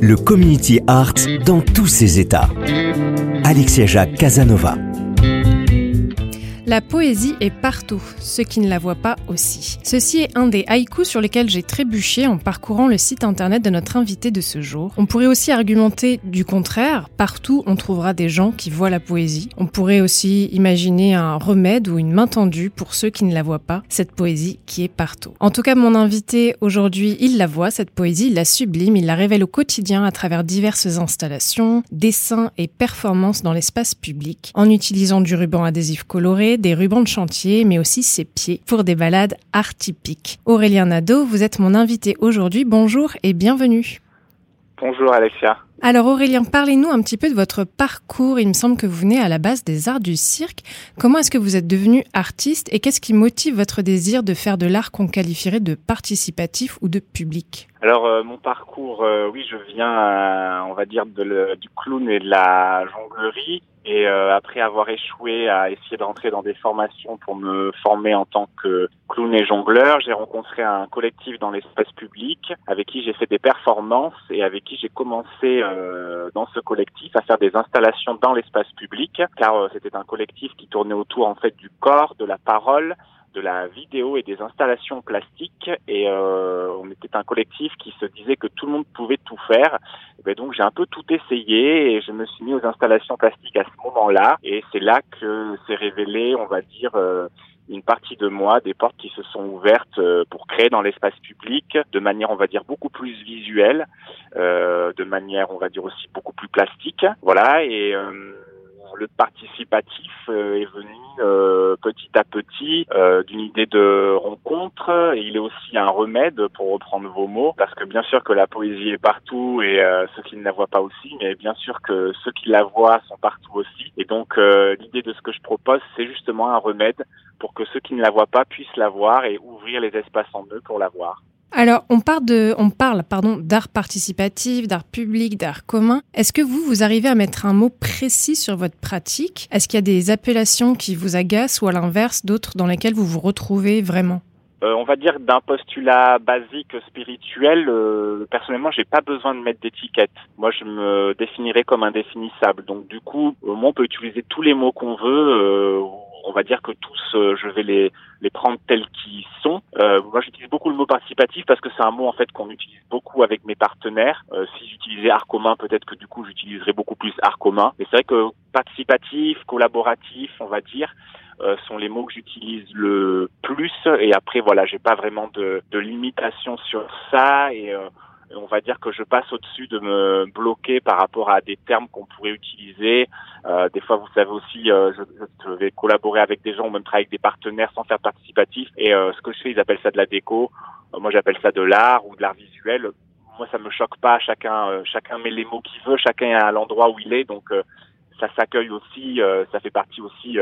Le community art dans tous ses états. Alexia Jacques Casanova. La poésie est partout, ceux qui ne la voient pas aussi. Ceci est un des haïkus sur lesquels j'ai trébuché en parcourant le site internet de notre invité de ce jour. On pourrait aussi argumenter du contraire, partout on trouvera des gens qui voient la poésie. On pourrait aussi imaginer un remède ou une main tendue pour ceux qui ne la voient pas, cette poésie qui est partout. En tout cas, mon invité aujourd'hui, il la voit, cette poésie, il la sublime, il la révèle au quotidien à travers diverses installations, dessins et performances dans l'espace public, en utilisant du ruban adhésif coloré, des rubans de chantier, mais aussi ses pieds pour des balades art typiques. Aurélien Nadeau, vous êtes mon invité aujourd'hui. Bonjour et bienvenue. Bonjour Alexia. Alors Aurélien, parlez-nous un petit peu de votre parcours. Il me semble que vous venez à la base des arts du cirque. Comment est-ce que vous êtes devenu artiste et qu'est-ce qui motive votre désir de faire de l'art qu'on qualifierait de participatif ou de public? Alors euh, mon parcours, euh, oui, je viens, euh, on va dire, du clown et de la jonglerie. Et après avoir échoué à essayer de rentrer dans des formations pour me former en tant que clown et jongleur, j'ai rencontré un collectif dans l'espace public avec qui j'ai fait des performances et avec qui j'ai commencé euh, dans ce collectif à faire des installations dans l'espace public, car euh, c'était un collectif qui tournait autour en fait du corps, de la parole, de la vidéo et des installations plastiques et euh, on était un collectif qui se disait que tout le monde pouvait tout faire. Et ben donc j'ai un peu tout essayé et je me suis mis aux installations plastiques à ce moment-là et c'est là que s'est révélé, on va dire, euh, une partie de moi, des portes qui se sont ouvertes euh, pour créer dans l'espace public de manière, on va dire, beaucoup plus visuelle, euh, de manière, on va dire aussi beaucoup plus plastique. Voilà et le participatif euh, est venu euh, petit à petit euh, d'une idée de rencontre. Et il est aussi un remède, pour reprendre vos mots, parce que bien sûr que la poésie est partout et ceux qui ne la voient pas aussi, mais bien sûr que ceux qui la voient sont partout aussi. Et donc l'idée de ce que je propose, c'est justement un remède pour que ceux qui ne la voient pas puissent la voir et ouvrir les espaces en eux pour la voir. Alors, on parle, pardon, d'art participatif, d'art public, d'art commun. Est-ce que vous, vous arrivez à mettre un mot précis sur votre pratique? Est-ce qu'il y a des appellations qui vous agacent ou à l'inverse, d'autres dans lesquelles vous vous retrouvez vraiment? Euh, on va dire d'un postulat basique spirituel, euh, personnellement, j'ai pas besoin de mettre d'étiquette. Moi, je me définirais comme indéfinissable. Donc, du coup, euh, on peut utiliser tous les mots qu'on veut. On va dire que tous, euh, je vais les, les prendre tels qu'ils sont. Euh, moi, j'utilise beaucoup le mot participatif parce que c'est un mot en fait qu'on utilise beaucoup avec mes partenaires. Euh, si j'utilisais art commun, peut-être que du coup, j'utiliserais beaucoup plus art commun. Mais c'est vrai que participatif, collaboratif, on va dire, euh, sont les mots que j'utilise le plus. Et après, voilà, j'ai pas vraiment de, de limitation sur ça et euh, on va dire que je passe au-dessus de me bloquer par rapport à des termes qu'on pourrait utiliser. Euh, des fois, vous savez aussi, euh, je, vais collaborer avec des gens ou même travailler avec des partenaires sans faire participatif. Et euh, ce que je fais, ils appellent ça de la déco. Euh, moi, j'appelle ça de l'art ou de l'art visuel. Moi, ça me choque pas. Chacun, chacun met les mots qu'il veut. Chacun est à l'endroit où il est. Donc, ça s'accueille aussi. ça fait partie aussi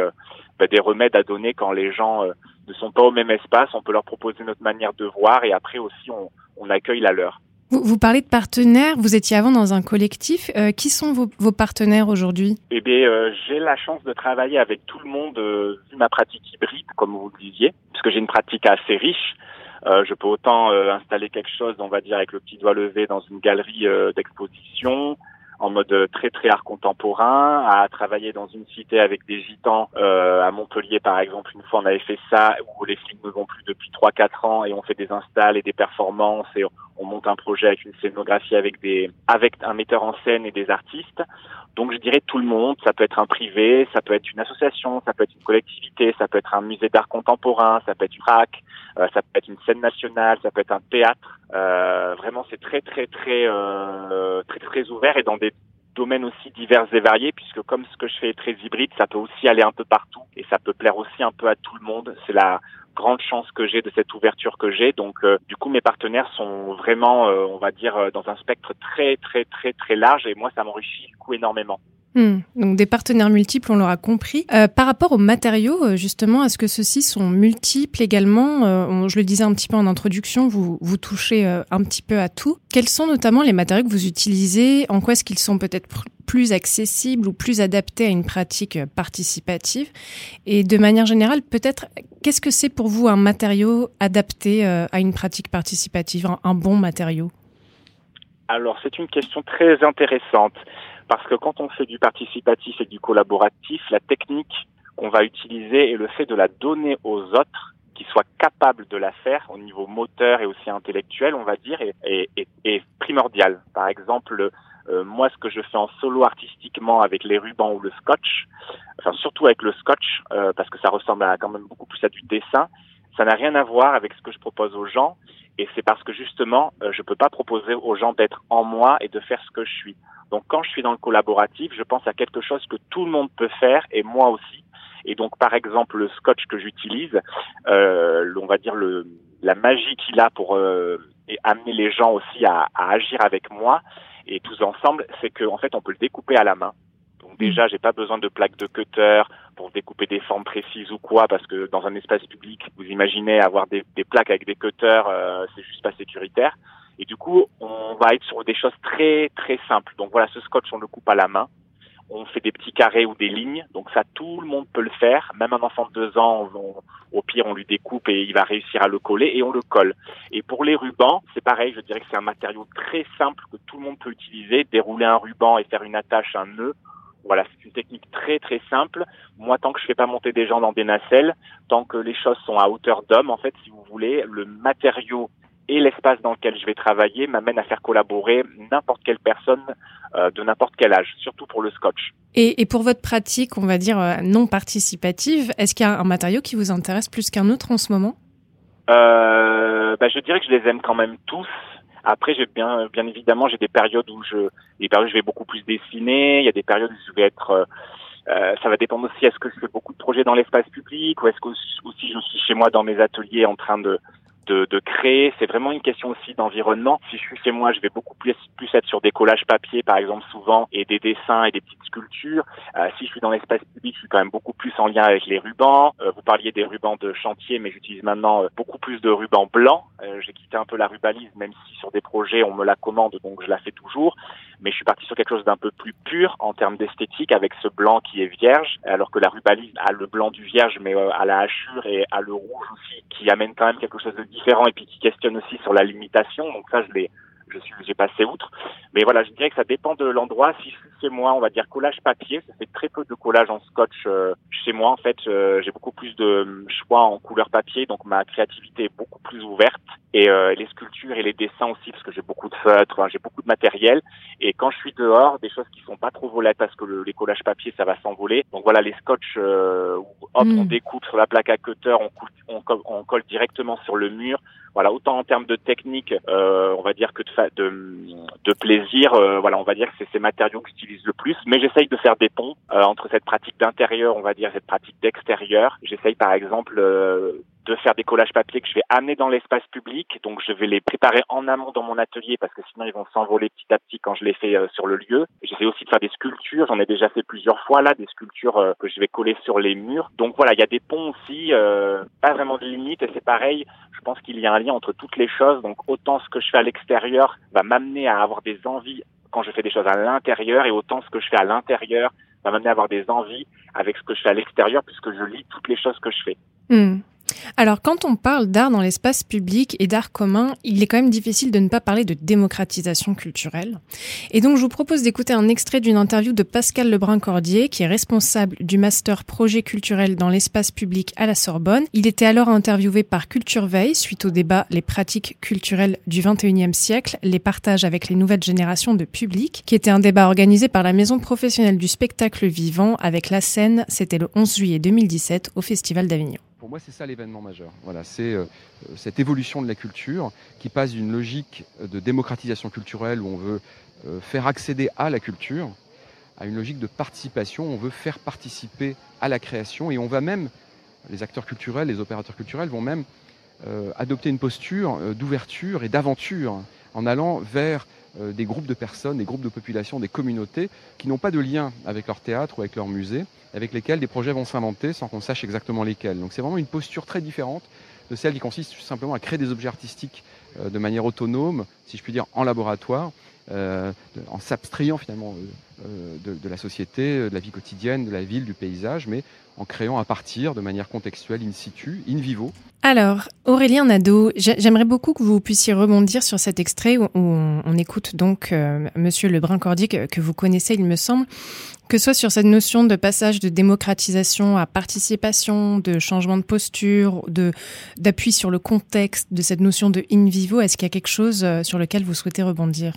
bah, des remèdes à donner quand les gens ne sont pas au même espace. On peut leur proposer notre manière de voir et après aussi, on, on accueille la leur. Vous, vous, parlez de partenaires, vous étiez avant dans un collectif. Euh, qui sont vos, vos partenaires aujourd'hui? Eh bien, euh, j'ai la chance de travailler avec tout le monde, euh, vu ma pratique hybride, comme vous le disiez, puisque j'ai une pratique assez riche. Euh, je peux autant installer quelque chose, on va dire, avec le petit doigt levé dans une galerie d'exposition, en mode très très art contemporain, à travailler dans une cité avec des gitans euh, à Montpellier par exemple. Une fois on avait fait ça où les films ne vont plus depuis 3-4 ans et on fait des installs et des performances et on monte un projet avec une scénographie avec des avec un metteur en scène et des artistes. Donc je dirais tout le monde, ça peut être un privé, ça peut être une association, ça peut être une collectivité, ça peut être un musée d'art contemporain, ça peut être une RAC, euh, ça peut être une scène nationale, ça peut être un théâtre. Euh, vraiment c'est très très très euh, très très ouvert et dans des domaines aussi divers et variés puisque comme ce que je fais est très hybride, ça peut aussi aller un peu partout et ça peut plaire aussi un peu à tout le monde. C'est la grande chance que j'ai de cette ouverture que j'ai. Donc, euh, du coup, mes partenaires sont vraiment, euh, on va dire, euh, dans un spectre très, très, très, très large et moi, ça m'enrichit du coup énormément. Hmm. donc des partenaires multiples, on l'aura compris. Par rapport aux matériaux, justement, est-ce que ceux-ci sont multiples également? Je le disais un petit peu en introduction, vous, vous touchez un petit peu à tout. Quels sont notamment les matériaux que vous utilisez? En quoi est-ce qu'ils sont peut-être plus accessibles ou plus adaptés à une pratique participative Et de manière générale, peut-être, qu'est-ce que c'est pour vous un matériau adapté à une pratique participative, un bon matériau? Alors, c'est une question très intéressante. Parce que quand on fait du participatif et du collaboratif, la technique qu'on va utiliser est le fait de la donner aux autres qui soient capables de la faire au niveau moteur et aussi intellectuel, on va dire, est, primordial. Par exemple, euh, moi, ce que je fais en solo artistiquement avec les rubans ou le scotch, enfin surtout avec le scotch, euh, parce que ça ressemble à, quand même beaucoup plus à du dessin, ça n'a rien à voir avec ce que je propose aux gens. Et c'est parce que justement, euh, je peux pas proposer aux gens d'être en moi et de faire ce que je suis. Donc quand je suis dans le collaboratif, je pense à quelque chose que tout le monde peut faire et moi aussi. Et donc par exemple le scotch que j'utilise, euh, on va dire le, la magie qu'il a pour euh, amener les gens aussi à, à, agir avec moi et tous ensemble, c'est qu'en en fait on peut le découper à la main. Donc déjà j'ai pas besoin de plaques de cutter pour découper des formes précises ou quoi, parce que dans un espace public, vous imaginez avoir des, des plaques avec des cutters, euh, c'est juste pas sécuritaire. Et du coup, on va être sur des choses très très simples. Donc voilà, ce scotch, on le coupe à la main. On fait des petits carrés ou des lignes. Donc ça, tout le monde peut le faire. Même un enfant de deux ans, au pire, on lui découpe et il va réussir à le coller et on le colle. Et pour les rubans, c'est pareil. Je dirais que c'est un matériau très simple que tout le monde peut utiliser. Dérouler un ruban et faire une attache, un nœud. Voilà, c'est une technique très très simple. Moi, tant que je fais pas monter des gens dans des nacelles, tant que les choses sont à hauteur d'homme, en fait, si vous voulez, le matériau et l'espace dans lequel je vais travailler m'amène à faire collaborer n'importe quelle personne euh, de n'importe quel âge, surtout pour le scotch. Et, et pour votre pratique, on va dire euh, non participative, est-ce qu'il y a un matériau qui vous intéresse plus qu'un autre en ce moment? Euh, bah, Je dirais que je les aime quand même tous. Après, j'ai bien, bien évidemment, j'ai des périodes où je, des périodes où je vais beaucoup plus dessiner. Il y a des périodes où je vais être euh, euh ça va dépendre aussi est-ce que je fais beaucoup de projets dans l'espace public ou est-ce que aussi je suis chez moi dans mes ateliers en train de de, de créer. C'est vraiment une question aussi d'environnement. Si je suis chez moi, je vais beaucoup plus, plus être sur des collages papier, par exemple, souvent, et des dessins et des petites sculptures. Euh, si je suis dans l'espace public, je suis quand même beaucoup plus en lien avec les rubans. Euh, vous parliez des rubans de chantier, mais j'utilise maintenant euh, beaucoup plus de rubans blancs. J'ai quitté un peu la rubalise, même si sur des projets, on me la commande, donc je la fais toujours. Mais je suis parti sur quelque chose d'un peu plus pur en termes d'esthétique, avec ce blanc qui est vierge, alors que la rubalise a le blanc du vierge, mais à la hachure et à le rouge aussi, qui amène quand même quelque chose de différent et puis qui questionne aussi sur la limitation. Donc ça, je l'ai, je suis, j'ai passé outre. Mais voilà, je dirais que ça dépend de l'endroit. Si chez moi, on va dire collage papier, ça fait très peu de collage en scotch euh, chez moi. En fait, euh, j'ai beaucoup plus de choix en couleur papier, donc ma créativité est beaucoup plus ouverte. Et euh, les sculptures et les dessins aussi, parce que j'ai beaucoup de feutres, j'ai beaucoup de matériel. Et quand je suis dehors, des choses qui sont pas trop volettes, parce que le, les collages papier, ça va s'envoler. Donc voilà, les scotch, hop, on mm. découpe sur la plaque à cutter, on, on, on colle directement sur le mur. Voilà, autant en termes de technique, euh, on va dire que de, de, de plaisir, euh, voilà, on va dire que c'est ces matériaux que j'utilise le plus. Mais j'essaye de faire des ponts euh, entre cette pratique d'intérieur, on va dire, cette pratique d'extérieur. J'essaye par exemple de faire des collages papier que je vais amener dans l'espace public. Donc je vais les préparer en amont dans mon atelier parce que sinon ils vont s'envoler petit à petit quand je les fais sur le lieu. J'essaie aussi de faire des sculptures. J'en ai déjà fait plusieurs fois là, des sculptures que je vais coller sur les murs. Donc voilà, il y a des ponts aussi, pas vraiment de limite. Et c'est pareil, je pense qu'il y a un lien entre toutes les choses. Donc autant ce que je fais à l'extérieur va m'amener à avoir des envies quand je fais des choses à l'intérieur et autant ce que je fais à l'intérieur va m'amener à avoir des envies avec ce que je fais à l'extérieur puisque je lis toutes les choses que je fais. Hmm. Alors, quand on parle d'art dans l'espace public et d'art commun, il est quand même difficile de ne pas parler de démocratisation culturelle. Et donc, je vous propose d'écouter un extrait d'une interview de Pascal Lebrun-Cordier, qui est responsable du master projet culturel dans l'espace public à la Sorbonne. Il était alors interviewé par Culture Veille suite au débat Les pratiques culturelles du 21e siècle, les partages avec les nouvelles générations de public, qui était un débat organisé par la Maison professionnelle du spectacle vivant avec la scène. C'était le 11 juillet 2017 au Festival d'Avignon. Pour moi, c'est ça l'événement majeur. Voilà, c'est euh, cette évolution de la culture qui passe d'une logique de démocratisation culturelle où on veut euh, faire accéder à la culture à une logique de participation. On veut faire participer à la création et on va même, les acteurs culturels, les opérateurs culturels vont même euh, adopter une posture d'ouverture et d'aventure en allant vers des groupes de personnes, des groupes de population, des communautés qui n'ont pas de lien avec leur théâtre ou avec leur musée, avec lesquels des projets vont s'inventer sans qu'on sache exactement lesquels. Donc c'est vraiment une posture très différente de celle qui consiste simplement à créer des objets artistiques euh, de manière autonome, si je puis dire, en laboratoire, euh, en s'abstrayant finalement euh, de, de, la société, de la vie quotidienne, de la ville, du paysage, mais en créant à partir de manière contextuelle, in situ, in vivo. Alors, Aurélien Nadeau, j'aimerais beaucoup que vous puissiez rebondir sur cet extrait où on, écoute donc Monsieur Lebrun-Cordier que, que, vous connaissez, il me semble, que ce soit sur cette notion de passage de démocratisation à participation, de changement de posture, d'appui sur le contexte, de cette notion de in vivo, est-ce qu'il y a quelque chose euh, sur lequel vous souhaitez rebondir?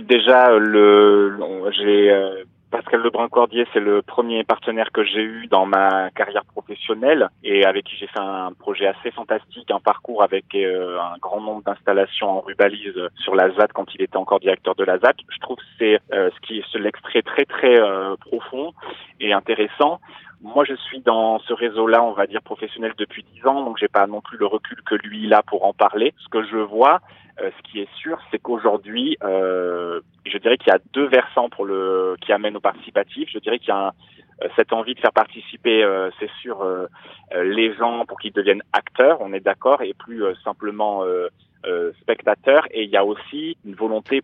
Déjà, le, j'ai euh, Pascal Lebrun-Cordier, c'est le premier partenaire que j'ai eu dans ma carrière professionnelle et avec qui j'ai fait un projet assez fantastique, un parcours avec euh, un grand nombre d'installations en rubalise sur la quand il était encore directeur de la. Je trouve c'est euh, ce qui est l'extrait très très euh, profond et intéressant. Moi, je suis dans ce réseau-là, on va dire professionnel depuis dix ans, donc j'ai pas non plus le recul que lui a pour en parler. Ce que je vois, euh, ce qui est sûr, c'est qu'aujourd'hui, euh, je dirais qu'il y a deux versants pour le qui amènent au participatif. Je dirais qu'il y a euh, cette envie de faire participer, c'est sûr, les gens pour qu'ils deviennent acteurs, on est d'accord, et plus simplement spectateurs. Et il y a aussi une volonté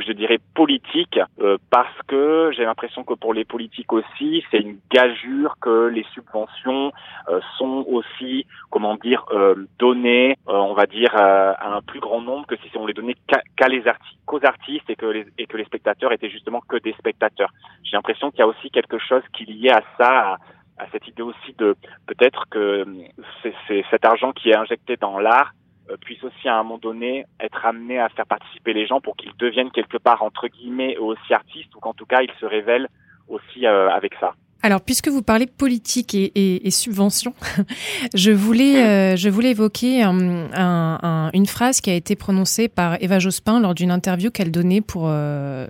je dirais politique, euh, parce que j'ai l'impression que pour les politiques aussi, c'est une gageure que les subventions euh, sont aussi, comment dire, euh, données, on va dire, à un plus grand nombre que si on les donnait qu'à les artistes, qu'aux artistes et que les, et que les spectateurs étaient justement que des spectateurs. J'ai l'impression qu'il y a aussi quelque chose qui lié à ça, à cette idée aussi de peut-être que c'est cet argent qui est injecté dans l'art euh, puisse aussi à un moment donné être amené à faire participer les gens pour qu'ils deviennent quelque part entre guillemets aussi artistes ou qu'en tout cas ils se révèlent aussi euh, avec ça. Alors, puisque vous parlez politique et, et, subvention, je voulais, euh, je voulais évoquer un, une phrase qui a été prononcée par Eva Jospin lors d'une interview qu'elle donnait pour, euh,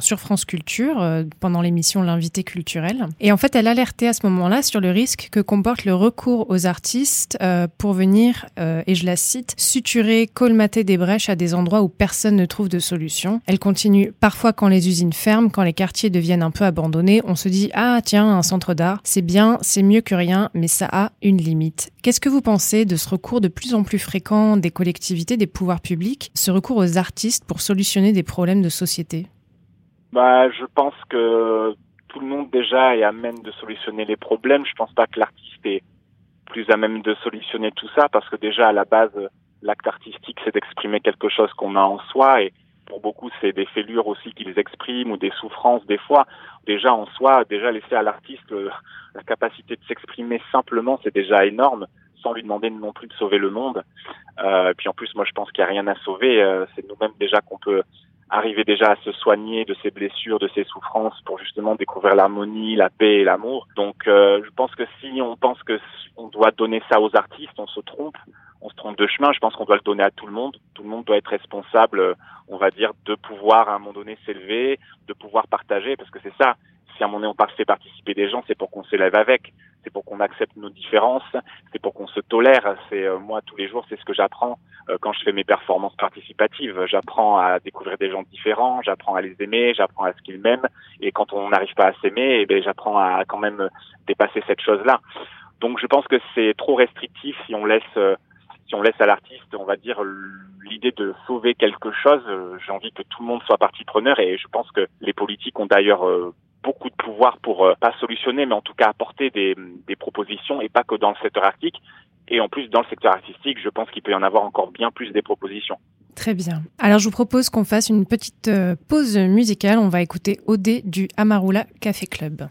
sur France Culture euh, pendant l'émission L'invité culturel. Et en fait, elle alertait à ce moment-là sur le risque que comporte le recours aux artistes pour venir, et je la cite, suturer, colmater des brèches à des endroits où personne ne trouve de solution. Elle continue, parfois quand les usines ferment, quand les quartiers deviennent un peu abandonnés, on se dit ah tiens un centre d'art, c'est bien, c'est mieux que rien, mais ça a une limite. Qu'est-ce que vous pensez de ce recours de plus en plus fréquent des collectivités, des pouvoirs publics, ce recours aux artistes pour solutionner des problèmes de société? Bah, je pense que tout le monde déjà est à même de solutionner les problèmes. Je pense pas que l'artiste est plus à même de solutionner tout ça parce que déjà à la base l'acte artistique c'est d'exprimer quelque chose qu'on a en soi pour beaucoup, c'est des fêlures aussi qu'ils expriment ou des souffrances des fois. Déjà en soi, déjà laisser à l'artiste la capacité de s'exprimer simplement, c'est déjà énorme, sans lui demander non plus de sauver le monde. Euh, puis en plus, moi, je pense qu'il n'y a rien à sauver. Euh, c'est nous-mêmes déjà qu'on peut arriver déjà à se soigner de ses blessures, de ses souffrances, pour justement découvrir l'harmonie, la paix et l'amour. Donc, euh, je pense que si on pense que on doit donner ça aux artistes, on se trompe on se trompe de chemin. Je pense qu'on doit le donner à tout le monde. Tout le monde doit être responsable, on va dire, de pouvoir à un moment donné s'élever, de pouvoir partager, parce que c'est ça. À un moment donné on fait participer des gens, c'est pour qu'on s'élève avec, c'est pour qu'on accepte nos différences, c'est pour qu'on se tolère. C'est euh, moi tous les jours, c'est ce que j'apprends euh, quand je fais mes performances participatives. J'apprends à découvrir des gens différents, j'apprends à les aimer, j'apprends à ce qu'ils m'aiment. Et quand on n'arrive pas à s'aimer, eh ben j'apprends à quand même dépasser cette chose-là. Donc je pense que c'est trop restrictif si on laisse euh, si on laisse à l'artiste, on va dire, l'idée de sauver quelque chose, j'ai envie que tout le monde soit partie preneur et je pense que les politiques ont d'ailleurs beaucoup de pouvoir pour euh, pas solutionner, mais en tout cas apporter des, propositions et pas que dans le secteur arctique. Et en plus, dans le secteur artistique, je pense qu'il peut y en avoir encore bien plus des propositions. Très bien. Alors, je vous propose qu'on fasse une petite euh, pause musicale. On va écouter OD du Amarula Café Club.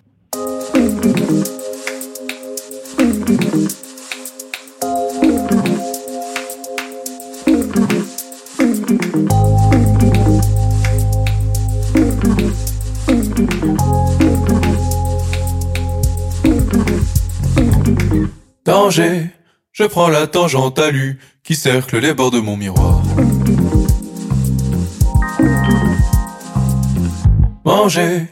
Je prends la tangente à lui qui cercle les bords de mon miroir. Manger,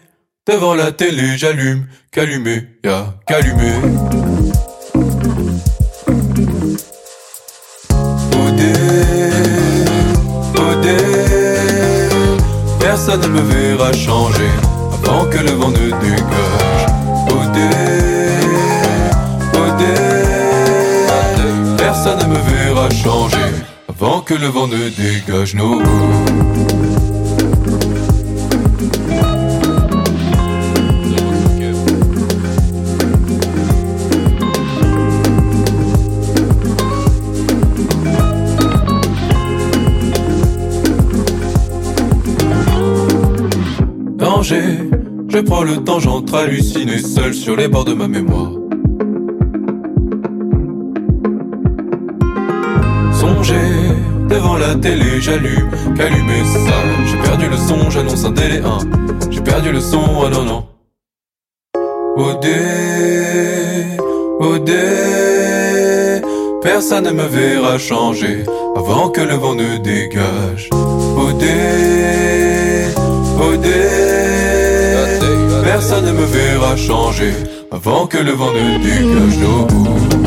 devant la télé j'allume, qu'allumer, y'a qu'allumer. Odé, odé, personne ne me verra changer avant que le vent ne dégage. Odé, ne me verra changer avant que le vent ne dégage nos Danger, je prends le temps, j'entre halluciné seul sur les bords de ma mémoire. Télé, j'allume, qu'allumer ça. J'ai perdu le son, j'annonce un délai 1. J'ai perdu le son, ah non non. Odé, Odé, personne ne me verra changer avant que le vent ne dégage. Odé, Odé, personne ne me verra changer avant que le vent ne dégage nos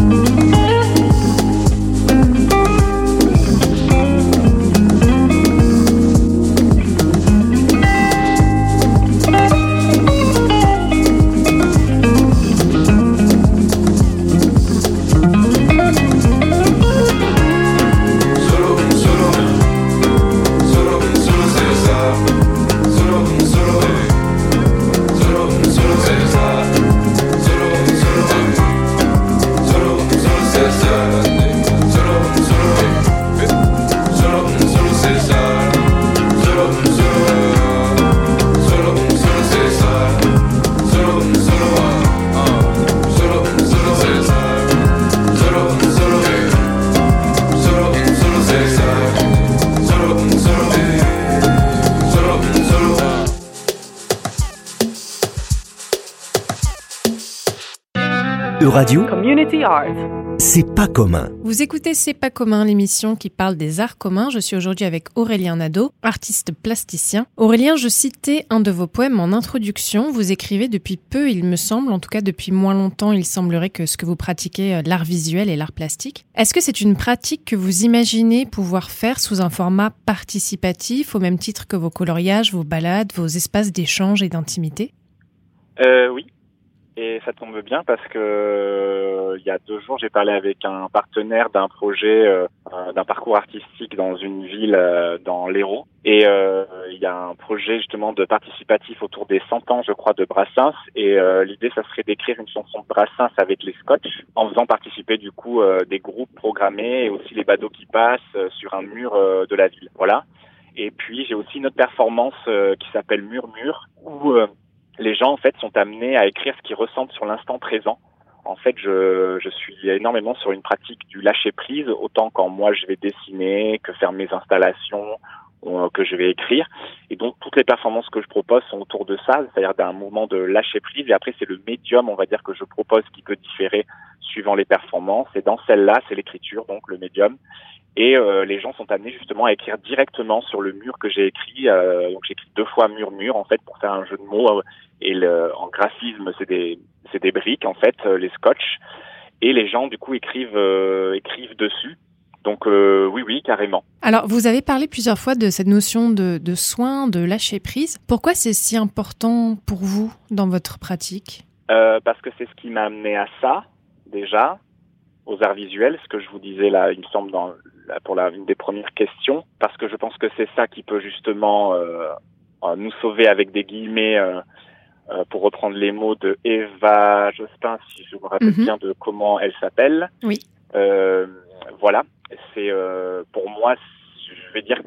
Euradio, Community Art. c'est pas commun. Vous écoutez C'est pas commun, l'émission qui parle des arts communs. Je suis aujourd'hui avec Aurélien Nadeau, artiste plasticien. Aurélien, je citais un de vos poèmes en introduction. Vous écrivez depuis peu, il me semble, en tout cas depuis moins longtemps, il semblerait que ce que vous pratiquez, euh, l'art visuel et l'art plastique. Est-ce que c'est une pratique que vous imaginez pouvoir faire sous un format participatif, au même titre que vos coloriages, vos balades, vos espaces d'échange et d'intimité? Euh, oui. Et ça tombe bien parce que euh, il y a deux jours, j'ai parlé avec un partenaire d'un projet, euh, euh, d'un parcours artistique dans une ville euh, dans l'Hérault. Et euh, il y a un projet justement de participatif autour des 100 ans, je crois, de Brassens. Et euh, l'idée, ça serait d'écrire une chanson de Brassens avec les scotch, en faisant participer du coup des groupes programmés et aussi les badauds qui passent sur un mur de la ville. Voilà. Et puis j'ai aussi une autre performance qui s'appelle Murmure, où les gens en fait sont amenés à écrire ce qu'ils ressentent sur l'instant présent. En fait, je, je suis énormément sur une pratique du lâcher prise, autant quand moi je vais dessiner, que faire mes installations, ou, que je vais écrire. Et donc toutes les performances que je propose sont autour de ça, c'est-à-dire d'un mouvement de lâcher prise. Et après c'est le médium, on va dire que je propose qui peut différer suivant les performances. Et dans celle-là, c'est l'écriture, donc le médium. Et euh, les gens sont amenés justement à écrire directement sur le mur que j'ai écrit. Euh, donc j'écris deux fois murmure en fait pour faire un jeu de mots. euh, Et le, en graphisme, c'est des c'est des briques en fait, euh, les scotch. Et les gens du coup écrivent euh, écrivent dessus. Donc euh, oui oui carrément. Alors, vous avez parlé plusieurs fois de cette notion de, de soin, de lâcher prise. Pourquoi c'est si important pour vous dans votre pratique? Euh, parce que c'est ce qui m'a amené à ça déjà aux arts visuels, ce que je vous disais là, il me semble dans pour la une des premières questions, parce que je pense que c'est ça qui peut justement euh, euh, nous sauver avec des guillemets euh, pour reprendre les mots de Eva Jospin, si je me rappelle Mhm. bien de comment elle s'appelle. Oui. Euh, voilà, c'est euh, pour moi, je vais dire,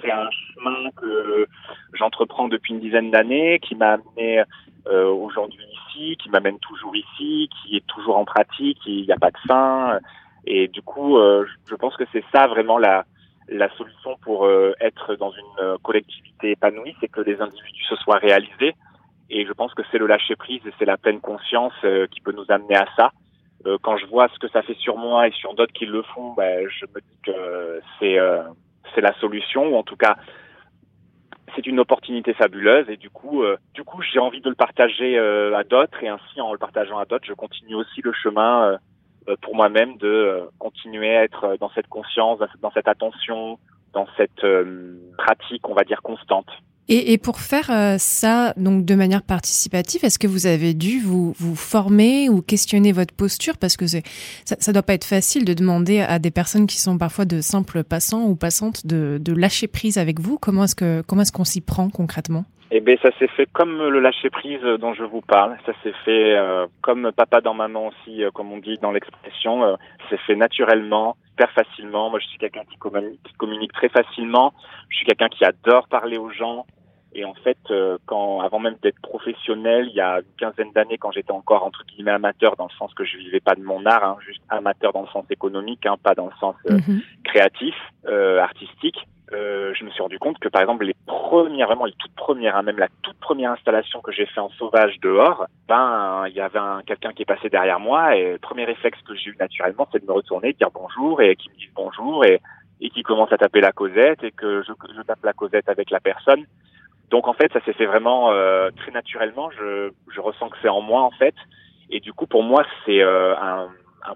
c'est un chemin que j'entreprends depuis une dizaine d'années, qui m'a amené aujourd'hui ici, qui m'amène toujours ici, qui est toujours en pratique, il n'y a pas de fin. Et du coup, euh, je pense que c'est ça vraiment la, la solution pour euh, être dans une euh, collectivité épanouie, c'est que les individus se soient réalisés. Et je pense que c'est le lâcher prise et c'est la pleine conscience qui peut nous amener à ça. Quand je vois ce que ça fait sur moi et sur d'autres qui le font, ben, je me dis que c'est c'est la solution ou en tout cas c'est une opportunité fabuleuse et du coup euh, du coup j'ai envie de le partager euh, à d'autres et ainsi en le partageant à d'autres je continue aussi le chemin euh, pour moi-même de euh, continuer à être dans cette conscience dans cette- attention dans cette euh, pratique on va dire constante. Et, et pour faire euh, ça donc de manière participative, est-ce que vous avez dû vous, vous former ou questionner votre posture? Parce que ça, ça doit pas être facile de demander à des personnes qui sont parfois de simples passants ou passantes de, de lâcher prise avec vous. Comment est-ce que comment est-ce qu'on s'y prend concrètement? Eh bien, ça s'est fait comme le lâcher prise dont je vous parle. Ça s'est fait euh, comme papa dans maman aussi, euh, comme on dit dans l'expression. Euh, c'est fait naturellement, super facilement. Moi, je suis quelqu'un qui communique, qui communique très facilement. Je suis quelqu'un qui adore parler aux gens. Et en fait, euh, quand avant même d'être professionnel, il y a une quinzaine d'années, quand j'étais encore entre guillemets amateur, dans le sens que je vivais pas de mon art, hein, juste amateur dans le sens économique, hein, pas dans le sens euh, Mhm. créatif, euh, artistique, euh, je me suis rendu compte que par exemple les premières, vraiment les toutes premières, hein, même la toute première installation que j'ai fait en sauvage dehors, ben il y avait un, quelqu'un qui est passé derrière moi et le premier réflexe que j'ai eu naturellement, c'est de me retourner, de dire bonjour et qui me dise bonjour et, et qui commence à taper la causette et que je, je tape la causette avec la personne. Donc en fait, ça s'est fait vraiment euh, très naturellement. Je, je ressens que c'est en moi en fait, et du coup pour moi c'est euh, un,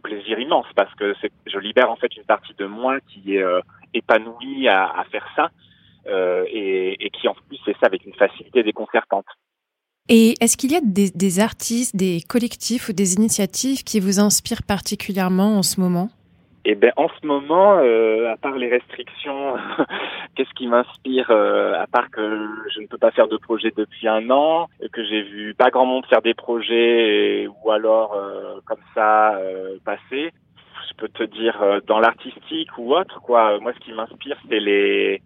plaisir immense parce que je libère en fait une partie de moi qui est euh, épanouie à, faire ça et, qui en plus fait ça avec une facilité déconcertante. Et est-ce qu'il y a des artistes, des collectifs ou des initiatives qui vous inspirent particulièrement en ce moment? Eh ben en ce moment, euh, à part les restrictions, qu'est-ce qui m'inspire euh, À part que je ne peux pas faire de projet depuis un an, que j'ai vu pas grand monde faire des projets et- ou alors euh, comme ça euh, passer. Je peux te dire euh, dans l'artistique ou autre quoi. Moi, ce qui m'inspire, c'est les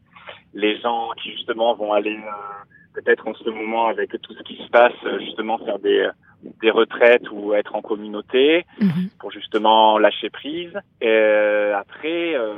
les gens qui justement vont aller euh, peut-être en ce moment avec tout ce qui se passe, euh, justement faire des des retraites ou être en communauté Mhm. pour justement lâcher prise. Et euh, après, euh,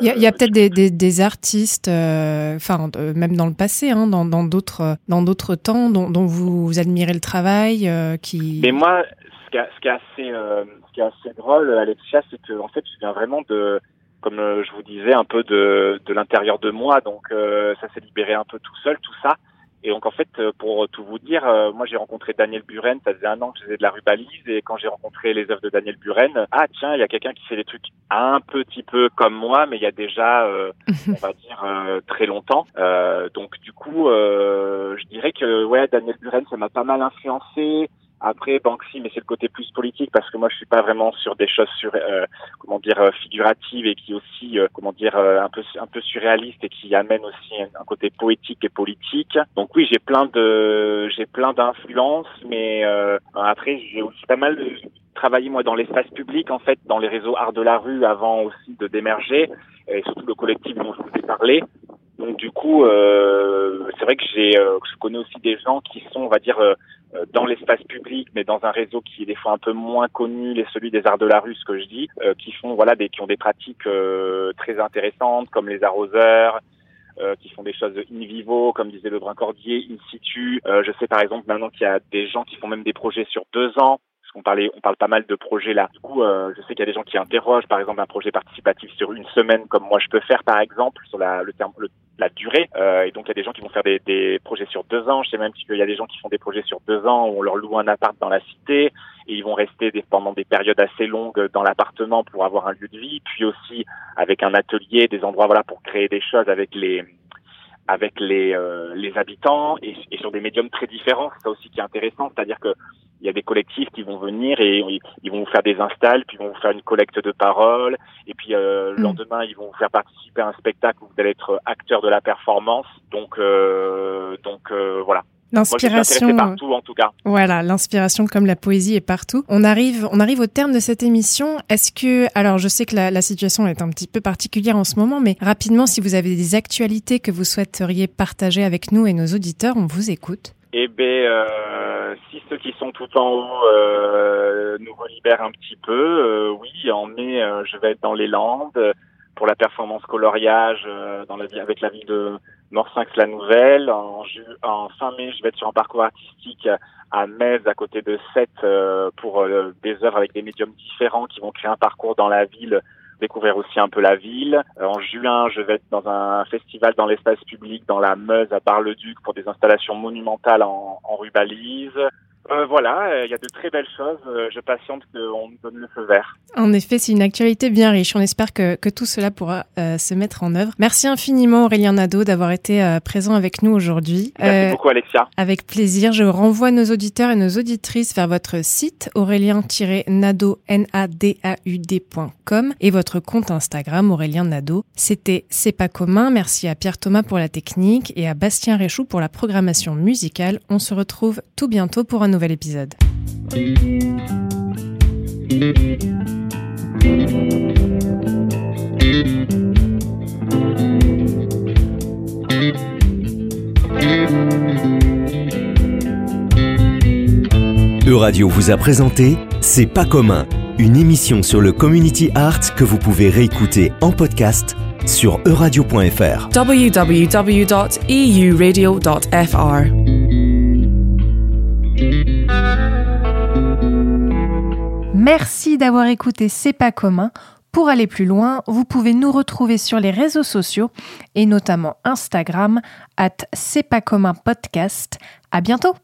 Il y a, a peut-être des, des, des artistes, euh, enfin euh, même dans le passé, hein, dans dans d'autres euh, dans d'autres temps, dont, dont vous admirez le travail, euh, qui. Mais moi, ce qui, est- ce qui est assez, euh, ce qui est assez drôle, Alexia, c'est que en fait, je viens vraiment de, comme euh, je vous disais, un peu de, de l'intérieur de moi. Donc, euh, ça s'est libéré un peu tout seul, tout ça. Et donc, en fait, euh, pour tout vous dire, euh, moi, j'ai rencontré Daniel Buren. Ça faisait un an que je faisais de la rubalise. Et quand j'ai rencontré les œuvres de Daniel Buren, ah tiens, il y a quelqu'un qui fait des trucs un petit peu comme moi, mais il y a déjà, euh, on va dire, euh, très longtemps. Euh, donc, du coup, euh, je dirais que ouais, Daniel Buren, ça m'a pas mal influencé. Après Banksy, mais c'est le côté plus politique parce que moi je suis pas vraiment sur des choses sur euh, comment dire euh, figuratives et qui aussi euh, comment dire euh, un peu un peu surréaliste et qui amène aussi un, côté poétique et politique. Donc oui, j'ai plein de j'ai plein d'influences, mais euh, après j'ai aussi pas mal travaillé moi dans l'espace public en fait, dans les réseaux art de la rue avant aussi de d'émerger et surtout le collectif dont je vous ai parlé. Donc du coup, euh, c'est vrai que j'ai, euh, je connais aussi des gens qui sont, on va dire, euh, euh, dans l'espace public, mais dans un réseau qui est des fois un peu moins connu, les celui des arts de la rue, ce que je dis, qui font, voilà, des, qui ont des pratiques très intéressantes, comme les arroseurs, qui font des choses in vivo, comme disait le Brincordier, in situ. Je sais par exemple maintenant qu'il y a des gens qui font même des projets sur deux ans. Qu'on parlait, on parle pas mal de projets là. Du coup, euh, je sais qu'il y a des gens qui interrogent, par exemple, un projet participatif sur une semaine, comme moi je peux faire, par exemple, sur la, le terme, la durée. Euh, et donc, il y a des gens qui vont faire des, des projets sur deux ans. Je sais même qu'il y a des gens qui font des projets sur deux ans où on leur loue un appart dans la cité et ils vont rester des, pendant des périodes assez longues dans l'appartement pour avoir un lieu de vie. Puis aussi avec un atelier, des endroits, voilà, pour créer des choses avec les avec les euh, les habitants et, et sur des médiums très différents. C'est ça aussi qui est intéressant, c'est-à-dire que il y a des collectifs qui vont venir et ils, ils vont vous faire des installs, puis ils vont vous faire une collecte de paroles, et puis euh, le Mm. lendemain ils vont vous faire participer à un spectacle où vous allez être acteur de la performance. Donc euh, donc euh, voilà, L'inspiration partout en tout cas. Voilà, l'inspiration comme la poésie est partout. On arrive, on arrive au terme de cette émission. Est-ce que, alors je sais que la, la, situation est un petit peu particulière en ce moment, mais rapidement, si vous avez des actualités que vous souhaiteriez partager avec nous et nos auditeurs, on vous écoute. Eh bien, euh, si ceux qui sont tout en haut euh, nous relibèrent un petit peu, euh, oui, en mai, euh, je vais être dans les Landes pour la performance coloriage euh, dans la, avec la ville de Morsinx-la-Nouvelle. En, en, fin mai, je vais être sur un parcours artistique à Metz, à côté de Sète, euh, pour euh, des œuvres avec des médiums différents qui vont créer un parcours dans la ville découvrir aussi un peu la ville. en juin, je vais être dans un festival dans l'espace public dans la Meuse à Bar-le-Duc pour des installations monumentales en, en rubalise. Euh, voilà, euh, il y a de très belles choses. Euh, je patiente qu'on nous donne le feu vert. En effet, c'est une actualité bien riche. On espère que, que tout cela pourra se mettre en œuvre. Merci infiniment Aurélien Nadeau d'avoir été présent avec nous aujourd'hui. Merci beaucoup Alexia. Avec plaisir. Je renvoie nos auditeurs et nos auditrices vers votre site aurélien-nadeau et votre compte Instagram Aurélien Nadeau. C'était C'est pas commun. Merci à Pierre Thomas pour la technique et à Bastien Réchou pour la programmation musicale. On se retrouve tout bientôt pour un nouvel épisode. Euradio vous a présenté C'est pas commun, une émission sur le community art que vous pouvez réécouter en podcast sur euradio.fr. www.euradio.fr Merci d'avoir écouté C'est pas commun. Pour aller plus loin, vous pouvez nous retrouver sur les réseaux sociaux et notamment Instagram at C'est pas commun podcast. À bientôt!